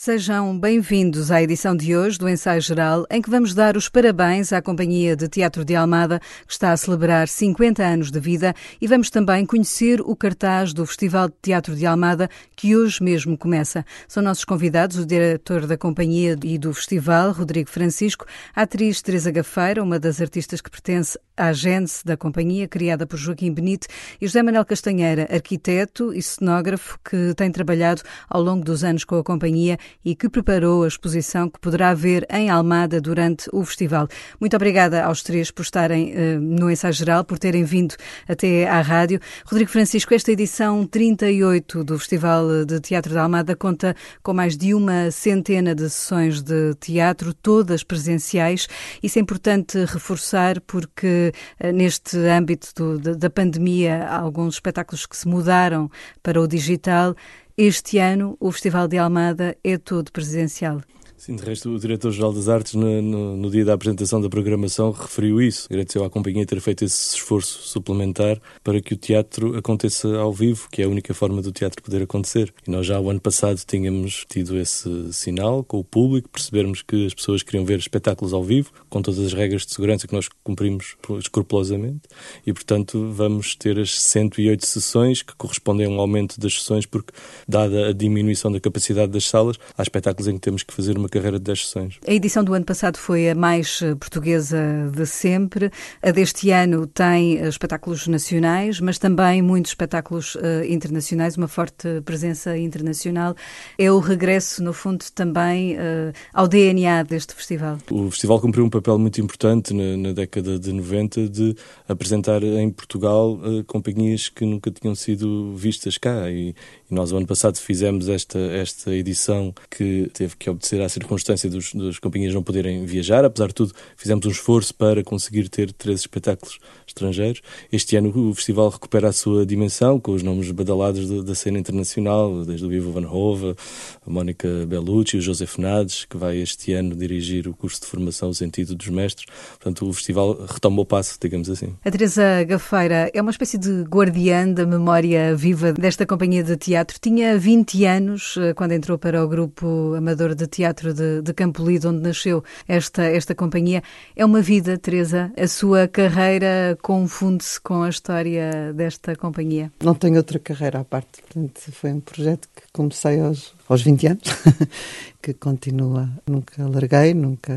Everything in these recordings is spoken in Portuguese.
Sejam bem-vindos à edição de hoje do Ensaio Geral, em que vamos dar os parabéns à Companhia de Teatro de Almada, que está a celebrar 50 anos de vida, e vamos também conhecer o cartaz do Festival de Teatro de Almada, que hoje mesmo começa. São nossos convidados o diretor da Companhia e do Festival, Rodrigo Francisco, a atriz Teresa Gafeira, uma das artistas que pertence à Gênese da Companhia, criada por Joaquim Benito, e José Manuel Castanheira, arquiteto e cenógrafo, que tem trabalhado ao longo dos anos com a Companhia e que preparou a exposição que poderá ver em Almada durante o festival. Muito obrigada aos três por estarem uh, no ensaio geral, por terem vindo até à rádio. Rodrigo Francisco, esta edição 38 do Festival de Teatro da Almada conta com mais de uma centena de sessões de teatro, todas presenciais. Isso é importante reforçar porque uh, neste âmbito do, da pandemia há alguns espetáculos que se mudaram para o digital este ano, o Festival de Almada é todo presencial. Sim, de resto, o Diretor-Geral das Artes, no, no, no, dia da apresentação da programação, referiu isso. Agradeceu à companhia ter feito esse esforço suplementar para que o teatro aconteça ao vivo, que é a única forma do teatro poder acontecer. E nós já o ano passado tínhamos tido esse sinal com o público, percebermos que as pessoas queriam ver espetáculos ao vivo, com todas as regras de segurança que nós cumprimos escrupulosamente. E, portanto, vamos ter as 108 sessões, que correspondem a um aumento das sessões, porque, dada a diminuição da capacidade das salas, há espetáculos em que temos que fazer uma uma carreira de 10 sessões. A edição do ano passado foi a mais eh, portuguesa de sempre. A deste ano tem eh, espetáculos nacionais, mas também muitos espetáculos uh, internacionais, uma forte presença internacional. É o regresso, no fundo, também uh, ao DNA deste festival. O festival cumpriu um papel muito importante na, na década de 90 de apresentar em Portugal uh, companhias que nunca tinham sido vistas cá e, e nós, o ano passado, fizemos esta, esta edição que teve que obedecer à circunstância dos, das companhias não poderem viajar. Apesar de tudo, fizemos um esforço para conseguir ter três espetáculos estrangeiros. Este ano o festival recupera a sua dimensão, com os nomes badalados da cena internacional, desde o Vivo Van Hove, a Mónica Bellucci, o José Nades, que vai este ano dirigir o curso de formação O Sentido dos Mestres. Portanto, o festival retoma o passo, digamos assim. A Teresa Gafeira é uma espécie de guardiã da memória viva desta companhia de teatro teatro. Tinha 20 anos eh, quando entrou para o grupo amador de teatro de, de Campolide, onde nasceu esta, esta companhia. É uma vida, Teresa. A sua carreira confunde-se com a história desta companhia? Não tenho outra carreira à parte. Portanto, foi um projeto que comecei aos, aos 20 anos, que continua. Nunca larguei, nunca.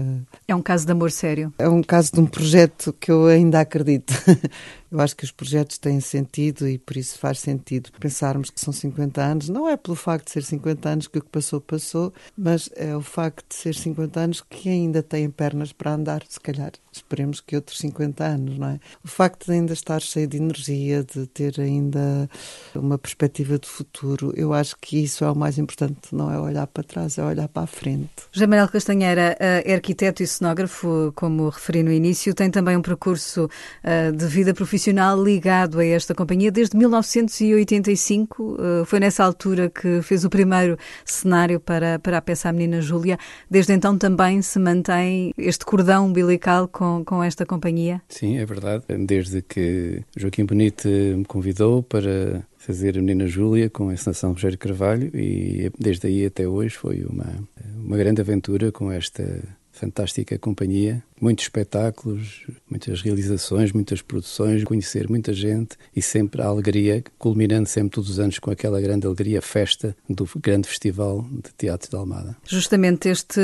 É um caso de amor sério? É um caso de um projeto que eu ainda acredito. Eu acho que os projetos têm sentido e por isso faz sentido pensarmos que são 50 anos. Não é pelo facto de ser 50 anos que o que passou, passou, mas é o facto de ser 50 anos que ainda têm pernas para andar, se calhar. Esperemos que outros 50 anos, não é? O facto de ainda estar cheio de energia, de ter ainda uma perspectiva de futuro, eu acho que isso é o mais importante. Não é olhar para trás, é olhar para a frente. José Manuel Castanheira é arquiteto e cenógrafo, como referi no início, tem também um percurso uh, de vida profissional profissional ligado a esta companhia desde 1985. Eh, foi nessa altura que fez o primeiro cenário para, para a peça A Menina Júlia. Desde então também se mantém este cordão umbilical com, com esta companhia? Sim, é verdade. Desde que Joaquim Bonito me convidou para fazer a Menina Júlia com a encenação Rogério Carvalho e desde aí até hoje foi uma, uma grande aventura com esta fantástica companhia. Muitos espetáculos, muitas realizações, muitas produções, conhecer muita gente e sempre a alegria, culminando sempre todos os anos com aquela grande alegria, festa do grande festival de teatro de Almada. Justamente este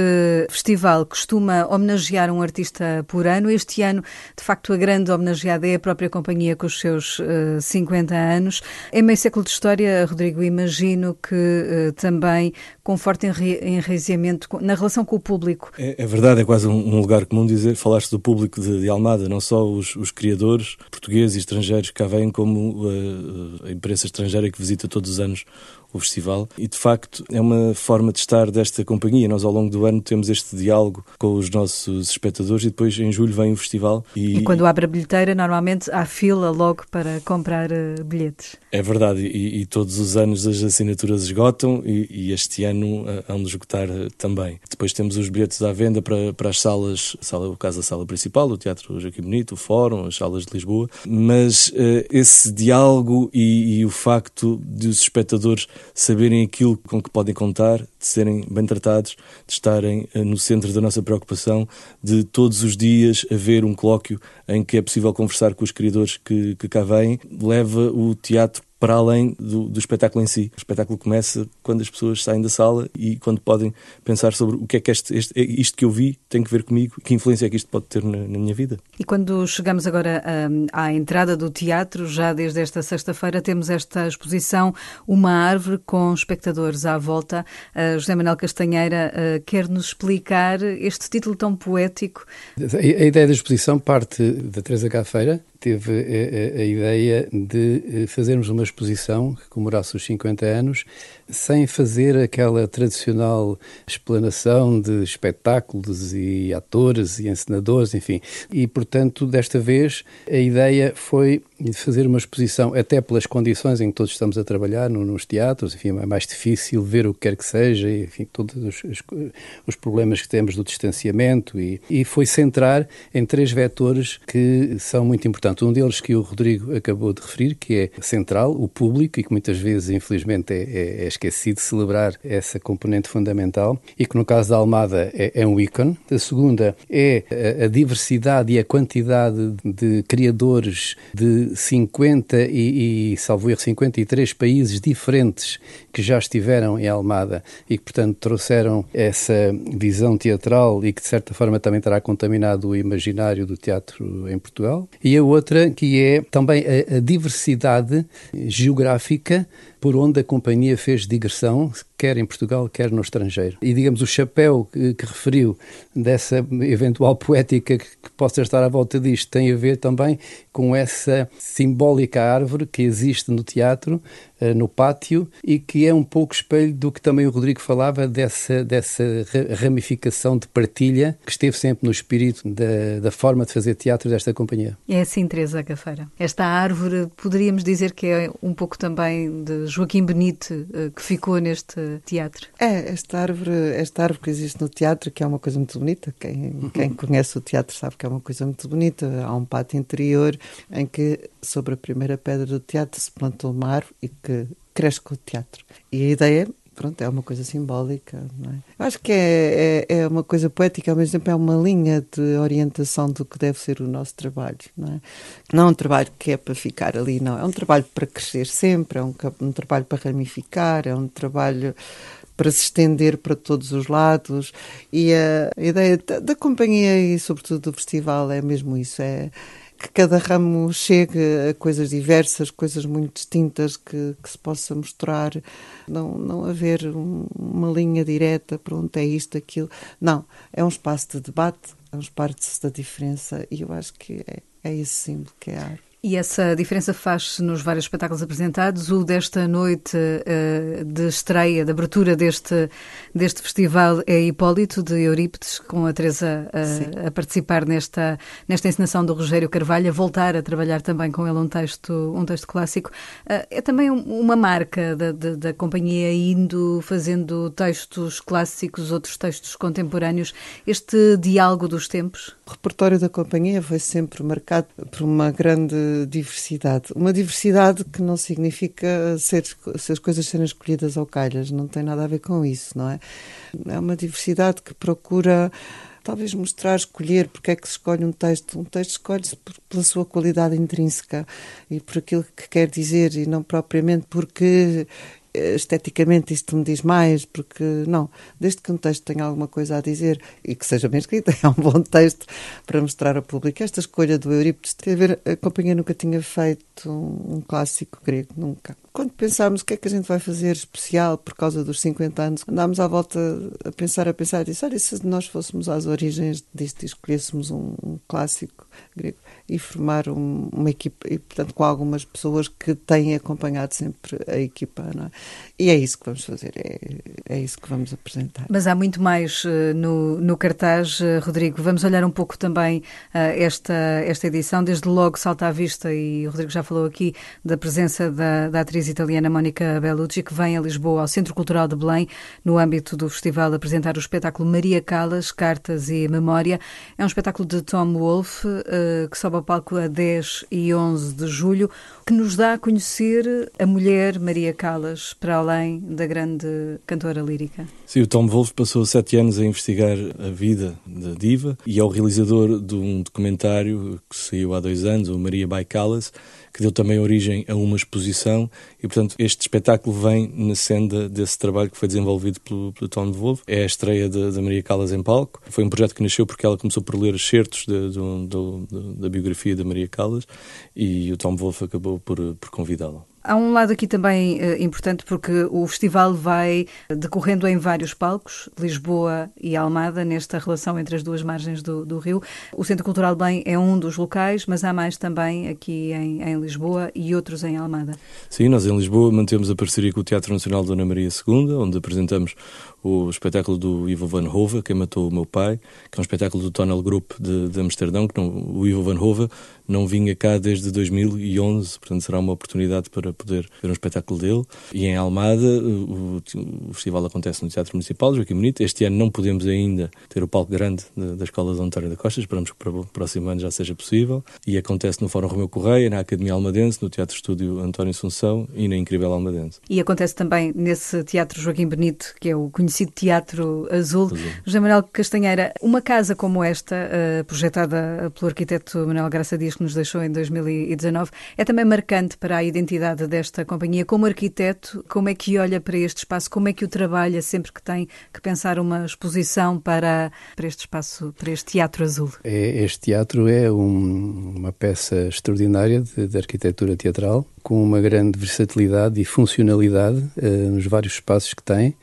festival costuma homenagear um artista por ano. Este ano, de facto, a grande homenageada é a própria companhia com os seus uh, eh, 50 anos. Em meio século de história, Rodrigo, imagino que uh, também com forte enraizamento na relação com o público. É, é verdade, é quase um, um lugar comum dizer dizer, falaste do público de, de Almada, não só os, os, criadores portugueses e estrangeiros que cá vêm, como a, eh, a imprensa estrangeira que visita todos os anos o festival. E de facto é uma forma de estar desta companhia. Nós ao longo do ano temos este diálogo com os nossos espectadores e depois em julho vem o festival. E, e quando abre a bilheteira, normalmente há fila logo para comprar uh, bilhetes. É verdade, e, e, todos os anos as assinaturas esgotam e, e este ano uh, hão de esgotar uh, também. Depois temos os bilhetes à venda para, para as salas, sala, o caso da sala principal, o Teatro Joaquim Bonito, o Fórum, as salas de Lisboa, mas esse diálogo e, e o facto de os espectadores saberem aquilo com que podem contar, de serem bem tratados, de estarem uh, no centro da nossa preocupação, de todos os dias haver um colóquio em que é possível conversar com os criadores que, que cá vêm, leva o teatro para além do, do, espetáculo em si. O espetáculo começa quando as pessoas saem da sala e quando podem pensar sobre o que é que este, este, isto que eu vi tem que ver comigo, que influência é que isto pode ter na, na minha vida. E quando chegamos agora um, à entrada do teatro, já desde esta sexta-feira temos esta exposição Uma Árvore com espectadores à volta. Uh, José Manuel Castanheira uh, quer nos explicar este título tão poético. A, a ideia da exposição parte da Teresa Cafeira, teve a, a, a, ideia de eh, fazermos uma exposição que comemorasse os 50 anos sem fazer aquela tradicional explanação de espetáculos e atores e encenadores, enfim. E, portanto, desta vez a ideia foi fazer uma exposição, até pelas condições em que todos estamos a trabalhar no, nos teatros, enfim, é mais difícil ver o que quer que seja, enfim, todos os, os, problemas que temos do distanciamento, e, e foi centrar em três vetores que são muito importantes. Um deles que o Rodrigo acabou de referir, que é central, o público, e que muitas vezes, infelizmente, é, é, é esquecido celebrar essa componente fundamental e que no caso da Almada é, é um ícone. A segunda é a, a, diversidade e a quantidade de criadores de 50 e, e salvo erro, 53 países diferentes que já estiveram em Almada e que, portanto, trouxeram essa visão teatral e que, de certa forma, também terá contaminado o imaginário do teatro em Portugal. E a outra, que é também a, a diversidade geográfica por onde a companhia fez digressão, quer em Portugal, quer no estrangeiro. E, digamos, o chapéu que, que referiu dessa eventual poética que, que, possa estar à volta disto tem a ver também com essa simbólica árvore que existe no teatro, uh, no pátio, e que é um pouco espelho do que também o Rodrigo falava, dessa, dessa ramificação de partilha que esteve sempre no espírito da, da forma de fazer teatro desta companhia. É assim, Teresa Cafeira. Esta árvore, poderíamos dizer que é um pouco também de Joaquim Benite eh, que ficou neste teatro? É, esta árvore, esta árvore que existe no teatro, que é uma coisa muito bonita, quem, quem conhece o teatro sabe que é uma coisa muito bonita. Há um pátio interior em que, sobre a primeira pedra do teatro, se plantou uma árvore e que cresce com o teatro. E a ideia pronto, é uma coisa simbólica, não é? Acho que é, é, é, uma coisa poética, ao mesmo tempo é uma linha de orientação do que deve ser o nosso trabalho, não é? Não é um trabalho que é para ficar ali, não. É um trabalho para crescer sempre, é um, um trabalho para ramificar, é um trabalho para se estender para todos os lados e a, ideia da, da companhia e sobretudo do festival é mesmo isso, é que cada ramo chegue a coisas diversas, coisas muito distintas que, que se possa mostrar, não, não haver um, uma linha direta para onde é isto, aquilo. Não, é um espaço de debate, é um espaço da diferença e eu acho que é, é esse símbolo que é a arte. E essa diferença faz-se nos vários espetáculos apresentados. O desta noite uh, de estreia, de abertura deste, deste festival é Hipólito, de Eurípides, com a Teresa uh, a participar nesta, nesta encenação do Rogério Carvalho, a voltar a trabalhar também com ele um texto, um texto clássico. Uh, é também uma marca da, da, da, companhia indo fazendo textos clássicos, outros textos contemporâneos, este diálogo dos tempos? O repertório da companhia foi sempre marcado por uma grande diversidade. Uma diversidade que não significa ser, se as coisas serem escolhidas ao calhas, não tem nada a ver com isso, não é? É uma diversidade que procura talvez mostrar, escolher porque é que se escolhe um texto. Um texto escolhe-se pela sua qualidade intrínseca e por aquilo que quer dizer e não propriamente porque esteticamente isto me diz mais, porque não, desde que um texto tenha alguma coisa a dizer e que seja bem escrito, é um bom texto para mostrar ao público. Esta escolha do Eurípides, a ver, a companhia nunca tinha feito um clássico grego, nunca. Quando pensámos o que é que a gente vai fazer especial por causa dos 50 anos, andámos à volta a pensar, a pensar, e disse, olha, se nós fôssemos às origens disto e escolhêssemos um, um clássico grego, e formar um, uma equipa, e portanto com algumas pessoas que têm acompanhado sempre a equipa. É? E é isso que vamos fazer, é, é isso que vamos apresentar. Mas há muito mais uh, no, no cartaz, uh, Rodrigo. Vamos olhar um pouco também uh, esta, esta edição. Desde logo salta à vista, e o Rodrigo já falou aqui da presença da, da atriz atriz italiana Mónica Bellucci, que vem a Lisboa, ao Centro Cultural de Belém, no âmbito do festival, apresentar o espetáculo Maria Calas, Cartas e Memória. É um espetáculo de Tom Wolfe, uh, que sobe ao palco a 10 e 11 de julho, que nos dá a conhecer a mulher Maria Calas, para além da grande cantora lírica. Sim, o Tom Wolfe passou sete anos a investigar a vida da diva e é o realizador de um documentário que saiu há dois anos, o Maria by Callas, que deu também origem a uma exposição e, portanto, este espetáculo vem na senda desse trabalho que foi desenvolvido pelo, pelo Tom Wolfe. É a estreia da Maria Callas em palco. Foi um projeto que nasceu porque ela começou por ler excertos da biografia da Maria Callas e o Tom Wolfe acabou por, por convidá-la. Há um lado aqui também uh, importante porque o festival vai decorrendo em vários palcos, Lisboa e Almada, nesta relação entre as duas margens do, do rio. O Centro Cultural Bem é um dos locais, mas há mais também aqui em, em, Lisboa e outros em Almada. Sim, nós em Lisboa mantemos a parceria com o Teatro Nacional Dona Maria II, onde apresentamos o espetáculo do Ivo Van Hove, Quem Matou o Meu Pai, que é um espetáculo do Tonal Group de, de Amsterdão, que não, o Ivo Van Hove não vinha cá desde 2011, portanto será uma oportunidade para poder ver um espetáculo dele. E em Almada, o, o festival acontece no Teatro Municipal, Joaquim Bonito. Este ano não podemos ainda ter o palco grande da, da Escola de António da Costa, esperamos que para o próximo ano já seja possível. E acontece no Fórum Romeu Correia, na Academia Almadense, no Teatro Estúdio António Assunção e na Incrível Almadense. E acontece também nesse Teatro Joaquim Benito, que é o conhecido Teatro Azul. Azul. José Manuel Castanheira, uma casa como esta, uh, projetada pelo arquiteto Manuel Graça Dias, que nos deixou em 2019, é também marcante para a identidade desta companhia. Como arquiteto, como é que olha para este espaço? Como é que o trabalha sempre que tem que pensar uma exposição para, para este espaço, para este Teatro Azul? É, este teatro é um, uma peça extraordinária de, de, arquitetura teatral, com uma grande versatilidade e funcionalidade uh, nos vários espaços que tem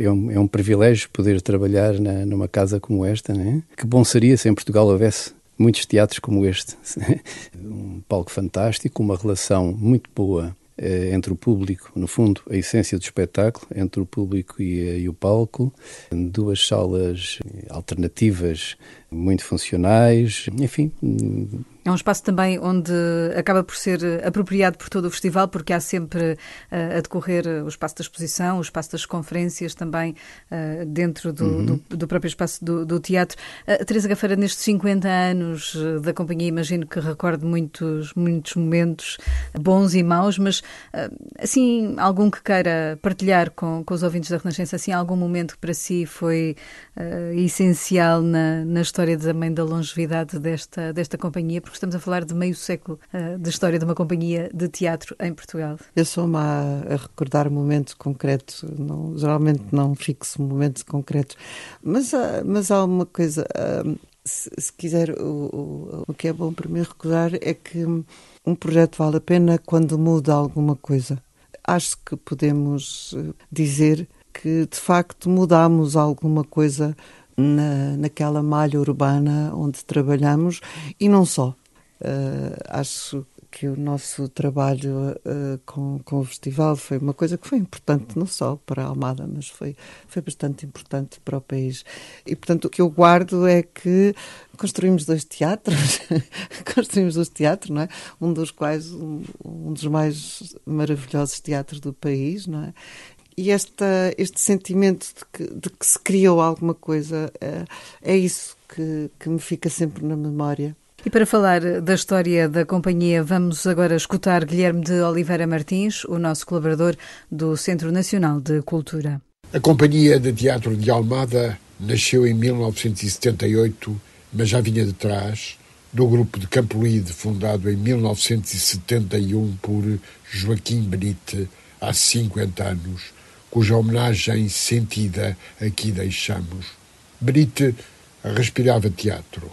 é um, é um privilégio poder trabalhar na, numa casa como esta. Né? Que bom seria se em Portugal houvesse muitos teatros como este. um palco fantástico, uma relação muito boa eh, entre o público, no fundo, a essência do espetáculo, entre o público e, eh, e o palco, duas salas alternativas muito funcionais, enfim, é um espaço também onde acaba por ser apropriado por todo o festival, porque há sempre uh, a decorrer o espaço da exposição, o espaço das conferências também uh, dentro do, uhum. do, do, próprio espaço do, do teatro. Uh, Teresa Gafeira, nestes 50 anos da companhia, imagino que recorde muitos, muitos momentos bons e maus, mas assim, algum que queira partilhar com, com os ouvintes da Renascença, assim, algum momento que para si foi essencial na, na história também da longevidade desta, desta companhia? porque estamos a falar de meio século uh, de história de uma companhia de teatro em Portugal. Eu sou-me a, a, recordar momentos concretos, não, geralmente não fixo momentos concretos, mas, uh, mas há uma coisa. Uh, se, se, quiser, o, o, o que é bom para mim recordar é que um projeto vale a pena quando muda alguma coisa. Acho que podemos dizer que de facto mudamos alguma coisa na, naquela malha urbana onde trabalhamos e não só. Uh, acho que o nosso trabalho uh, com, com o festival foi uma coisa que foi importante, não só para a Almada, mas foi, foi bastante importante para o país. E, portanto, o que eu guardo é que construímos dois teatros, construímos dois teatros, não é? Um dos quais, um, um dos mais maravilhosos teatros do país, não é? E esta, este sentimento de que, de que se criou alguma coisa é, é isso que, que me fica sempre na memória. E para falar da história da companhia, vamos agora escutar Guilherme de Oliveira Martins, o nosso colaborador do Centro Nacional de Cultura. A Companhia de Teatro de Almada nasceu em 1978, mas já vinha de trás do grupo de Campolide, fundado em 1971 por Joaquim Benite, há 50 anos, cuja homenagem sentida aqui deixamos. Benite respirava teatro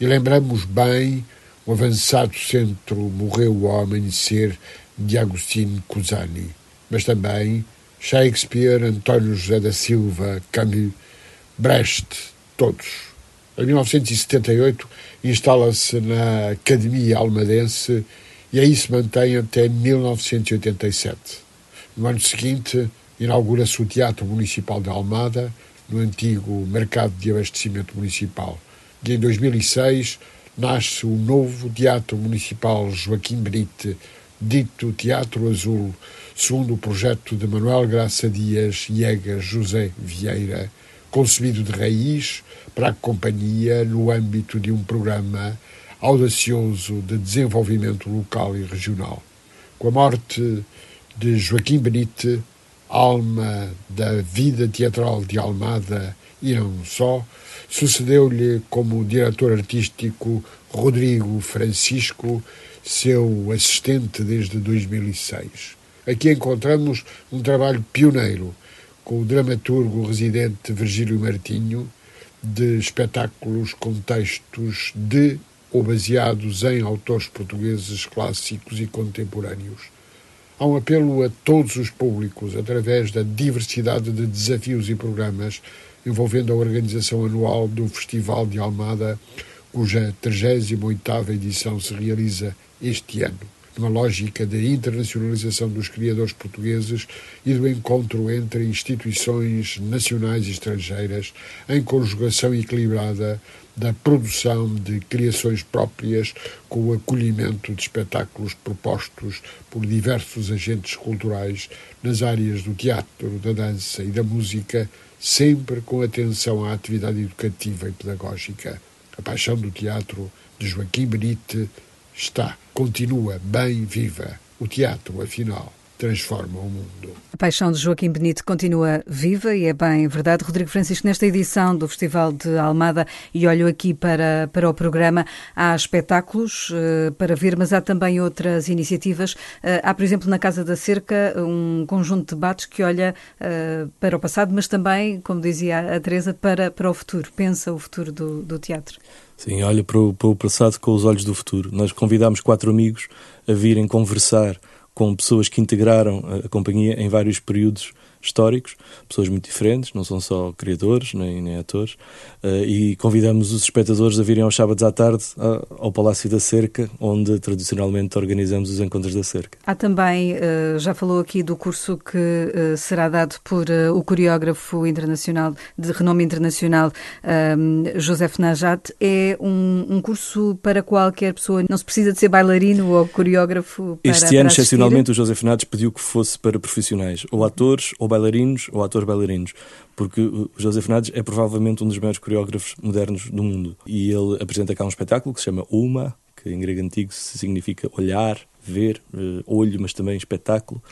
e lembramos bem o avançado centro morreu ao amanhecer de Agostinho Cusani, mas também Shakespeare, António José da Silva, Camus, Brecht, todos. Em 1978 instala-se na Academia Almadense e aí se mantém até 1987. No ano seguinte, inaugura-se o Teatro Municipal de Almada, no antigo Mercado de Abastecimento Municipal e em 2006 nasce o novo Teatro Municipal Joaquim Brite, dito Teatro Azul, segundo o projeto de Manuel Graça Dias e Egas José Vieira, concebido de raiz para a companhia no âmbito de um programa audacioso de desenvolvimento local e regional. Com a morte de Joaquim Benite, alma da vida teatral de Almada e não só, sucedeu-lhe como diretor artístico Rodrigo Francisco, seu assistente desde 2006. Aqui encontramos um trabalho pioneiro com o dramaturgo residente Virgílio Martinho, de espetáculos com textos de ou baseados em autores portugueses clássicos e contemporâneos. Há um apelo a todos os públicos através da diversidade de desafios e programas envolvendo a organização anual do Festival de Almada, cuja 38ª edição se realiza este ano numa lógica de internacionalização dos criadores portugueses e do encontro entre instituições nacionais e estrangeiras, em conjugação equilibrada da produção de criações próprias com o acolhimento de espetáculos propostos por diversos agentes culturais nas áreas do teatro, da dança e da música, sempre com atenção à atividade educativa e pedagógica. A paixão do teatro de Joaquim Benite está, continua bem viva. O teatro, afinal, transforma o mundo. A paixão de Joaquim Benito continua viva e é bem verdade. Rodrigo Francisco, nesta edição do Festival de Almada, e olho aqui para, para o programa, há espetáculos uh, para ver, mas há também outras iniciativas. Uh, há, por exemplo, na Casa da Cerca, um conjunto de debates que olha uh, para o passado, mas também, como dizia a Teresa, para, para o futuro. Pensa o futuro do, do teatro. Sim, olha para o, para o passado com os olhos do futuro. Nós convidámos quatro amigos a virem conversar com pessoas que integraram a companhia em vários períodos históricos, pessoas muito diferentes, não são só criadores nem, nem atores, uh, e convidamos os espectadores a virem aos sábados à tarde ao Palácio da Cerca, onde tradicionalmente organizamos os encontros da Cerca. Há também, uh, já falou aqui do curso que uh, será dado por o coreógrafo internacional, de renome internacional, Joseph Najat, é um, um, curso para qualquer pessoa, não se precisa de ser bailarino ou coreógrafo para Este ano, excepcionalmente, o Joseph Najat pediu que fosse para profissionais, ou atores, ou bailarinos ou atores bailarinos, porque o José Fernandes é provavelmente um dos maiores coreógrafos modernos do mundo. E ele apresenta cá um espetáculo que se chama Uma, que em grego antigo significa olhar, ver, uh, olho, mas também espetáculo.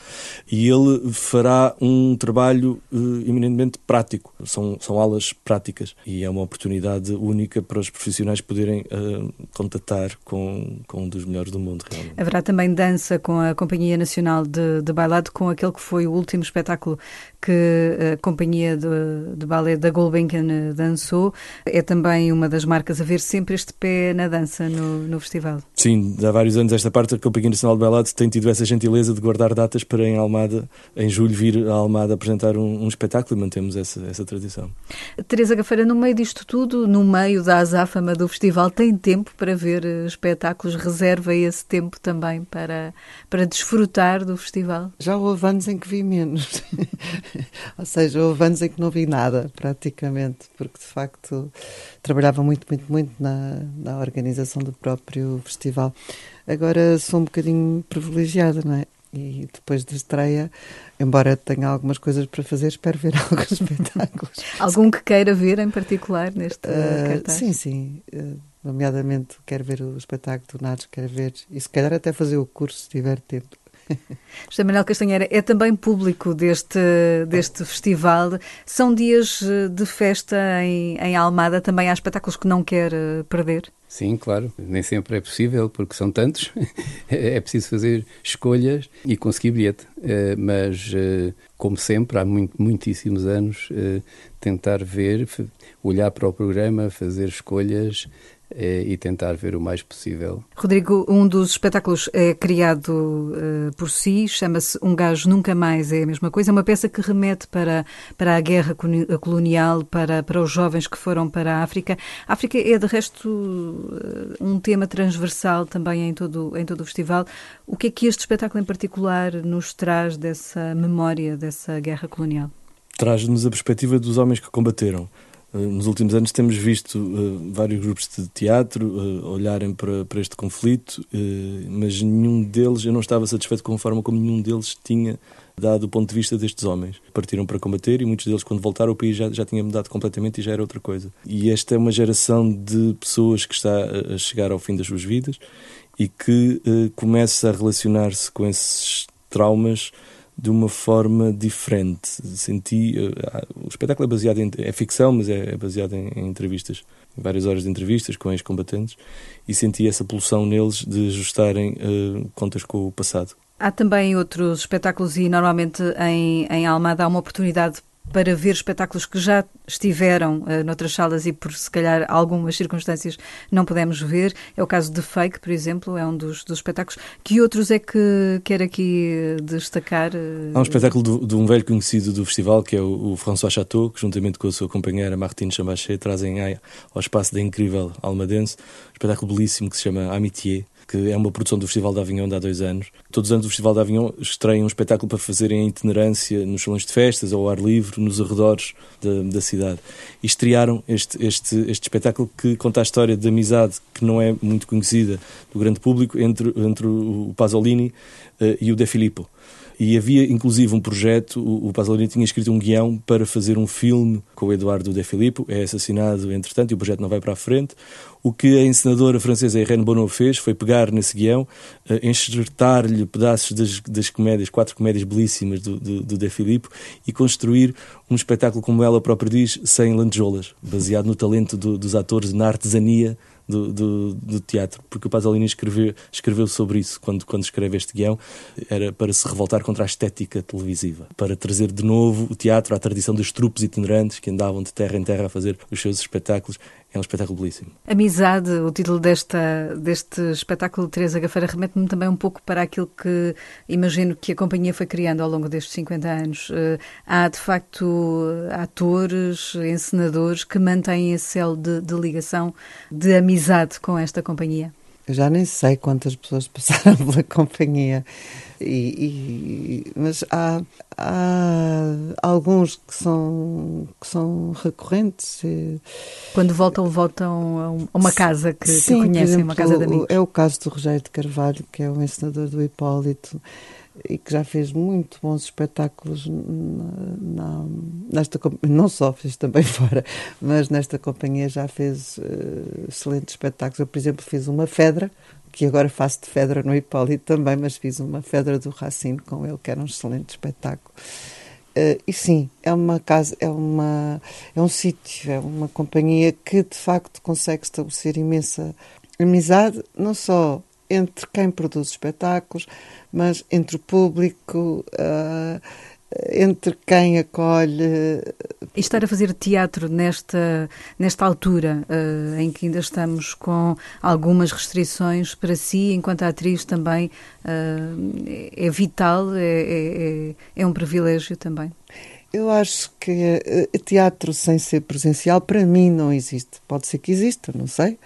E ele fará um trabalho uh, eminentemente prático. São, são aulas práticas e é uma oportunidade única para os profissionais poderem uh, contatar com, com um dos melhores do mundo, realmente. Haverá também dança com a Companhia Nacional de, de Bailado, com aquele que foi o último espetáculo que a Companhia de, de Ballet da Gulbenkian dançou. É também uma das marcas a ver sempre este pé na dança no, no festival. Sim, há vários anos esta parte da Companhia Nacional de Belado tem tido essa gentileza de guardar datas para em Almada, em julho, vir a Almada apresentar um, um espetáculo e mantemos essa, essa tradição. Teresa Gafeira, no meio disto tudo, no meio da azáfama do festival, tem tempo para ver eh, espetáculos? Reserva esse tempo também para, para desfrutar do festival? Já houve anos em que vi menos. Ou seja, houve anos em que não vi nada, praticamente, porque de facto trabalhava muito, muito, muito na, na organização do próprio festival. Agora sou um bocadinho privilegiada, não é? E depois da estreia, embora tenha algumas coisas para fazer, espero ver alguns espetáculos. Algum que queira ver em particular neste uh, cartaz? Sim, sim. Uh, nomeadamente, quero ver o espetáculo do Nados, quero ver, e se calhar até fazer o curso, se tiver tempo. José Manuel Castanheira é também público deste, deste festival. São dias eh, de festa em, em Almada, também há espetáculos que não quer eh, perder? Sim, claro. Nem sempre é possível, porque são tantos. é preciso fazer escolhas e conseguir bilhete. Eh, mas, como sempre, há muito, muitíssimos anos, tentar ver, olhar para o programa, fazer escolhas e tentar ver o mais possível. Rodrigo, um dos espetáculos é criado uh, por si, chama-se Um Gajo Nunca Mais é a Mesma Coisa. É uma peça que remete para, para a guerra colonial, para, para os jovens que foram para a África. A África é, de resto, uh, um tema transversal também em todo, em todo o festival. O que é que este espetáculo em particular nos traz dessa memória, dessa guerra colonial? Traz-nos a perspectiva dos homens que combateram nos últimos anos temos visto uh, vários grupos de teatro uh, olharem para, para este conflito, mas nenhum deles, eu não estava satisfeito com a forma como nenhum deles tinha dado o ponto de vista destes homens. Partiram para combater e muitos deles, quando voltaram, o país já, já tinha mudado completamente e já era outra coisa. E esta é uma geração de pessoas que está a chegar ao fim das suas vidas e que começa a relacionar-se com esses traumas de uma forma diferente. Senti. Uh, o espetáculo é baseado em. é ficção, mas é, é baseado em, em, entrevistas, várias horas de entrevistas com ex-combatentes, e senti essa pulsão neles de ajustarem uh, contas com o passado. Há também outros espetáculos, e normalmente em, em Almada há uma oportunidade para ver espetáculos que já estiveram uh, noutras salas e por se calhar algumas circunstâncias não pudemos ver. É o caso de Fake, por exemplo, é um dos, dos espetáculos. Que outros é que quer aqui destacar? Uh... Há um espetáculo de, de, um velho conhecido do festival, que é o, o François Chateau, que juntamente com a sua companheira Martine Chambaché trazem ao espaço da incrível Almadense um espetáculo belíssimo que se chama Amitié que é uma produção do Festival de Avignon de há dois anos. Todos os anos o Festival de Avignon estreia um espetáculo para fazerem a itinerância nos salões de festas, ao ar livre, nos arredores da, da cidade. E estrearam este, este, este espetáculo que conta a história de amizade que não é muito conhecida do grande público entre, entre o Pasolini uh, e o De Filippo. E havia inclusive um projeto, o, o Pasolini tinha escrito um guião para fazer um filme com o Eduardo De Filippo, é assassinado entretanto e o projeto não vai para a frente. O que a encenadora francesa Irene Bonneau fez foi pegar nesse guião, uh, enxertar-lhe pedaços das, das, comédias, quatro comédias belíssimas do, do, do De Filippo e construir um espetáculo, como ela própria diz, sem lantejoulas, baseado no talento do, dos atores, na artesania do, do, do, teatro, porque o Pasolini escreveu, escreveu sobre isso quando, quando escreve este guião, era para se revoltar contra a estética televisiva, para trazer de novo o teatro à tradição dos trupes itinerantes que andavam de terra em terra a fazer os seus espetáculos é um espetáculo belíssimo. Amizade, o título desta, deste espetáculo de Teresa Gafeira remete-me também um pouco para aquilo que imagino que a companhia foi criando ao longo destes 50 anos. Uh, há, de facto, atores, encenadores que mantêm esse elo de, de ligação, de amizade com esta companhia. Eu já nem sei quantas pessoas passaram pela companhia, e, e, mas há, há alguns que são, que são recorrentes. Quando voltam, voltam a uma casa que, Sim, que conhecem, exemplo, uma casa de amigos. É o caso do Rogério de Carvalho, que é o ensinador do Hipólito e que já fez muito bons espetáculos na, na, nesta não só fez também fora, mas nesta companhia já fez uh, excelentes espetáculos. Eu, por exemplo, fiz uma Fedra, que agora faço de Fedra no Hipólito também, mas fiz uma Fedra do Racine com ele, que era um excelente espetáculo. Uh, e sim, é uma casa, é uma é um sítio, é uma companhia que de facto consegue estabelecer imensa amizade, não só entre quem produz espetáculos, mas entre o público, uh, entre quem acolhe. E estar a fazer teatro nesta, nesta altura, uh, em que ainda estamos com algumas restrições para si, enquanto atriz também, uh, é vital, é, é, é um privilégio também. Eu acho que teatro sem ser presencial, para mim, não existe. Pode ser que exista, não sei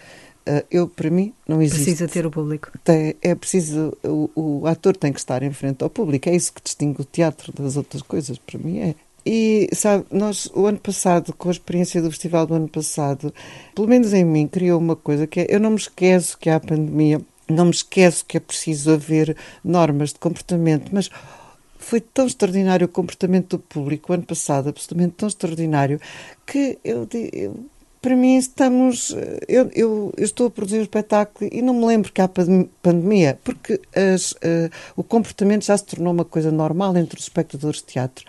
eu, para mim, não existe. Precisa ter o público. Tem, é preciso, o, o, ator tem que estar em frente ao público. É isso que distingue o teatro das outras coisas, para mim é. E, sabe, nós, o ano passado, com a experiência do festival do ano passado, pelo menos em mim, criou uma coisa que é, eu não me esqueço que há pandemia, não me esqueço que é preciso haver normas de comportamento, mas foi tão extraordinário o comportamento do público o ano passado, absolutamente tão extraordinário, que eu, eu para mim estamos. Eu, eu, eu, estou a produzir um espetáculo e não me lembro que há pandemia, porque as, uh, o comportamento já se tornou uma coisa normal entre os espectadores de teatro.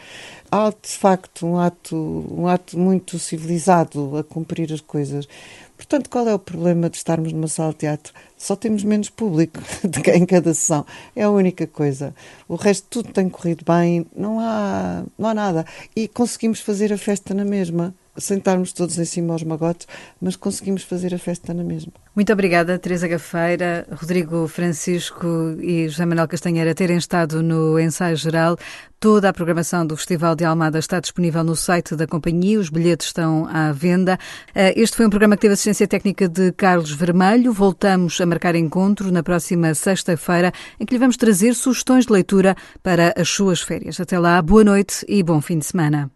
Há, de facto, um ato, um ato muito civilizado a cumprir as coisas. Portanto, qual é o problema de estarmos numa sala de teatro? Só temos menos público em cada sessão. É a única coisa. O resto tudo tem corrido bem, não há, não há nada. E conseguimos fazer a festa na mesma sentarmos todos em cima aos magotes, mas conseguimos fazer a festa na mesma. Muito obrigada, Teresa Gafeira, Rodrigo Francisco e José Manuel Castanheira terem estado no ensaio geral. Toda a programação do Festival de Almada está disponível no site da companhia, os bilhetes estão à venda. Eh, este foi um programa que teve assistência técnica de Carlos Vermelho. Voltamos a marcar encontro na próxima sexta-feira, em que lhe vamos trazer sugestões de leitura para as suas férias. Até lá, boa noite e bom fim de semana.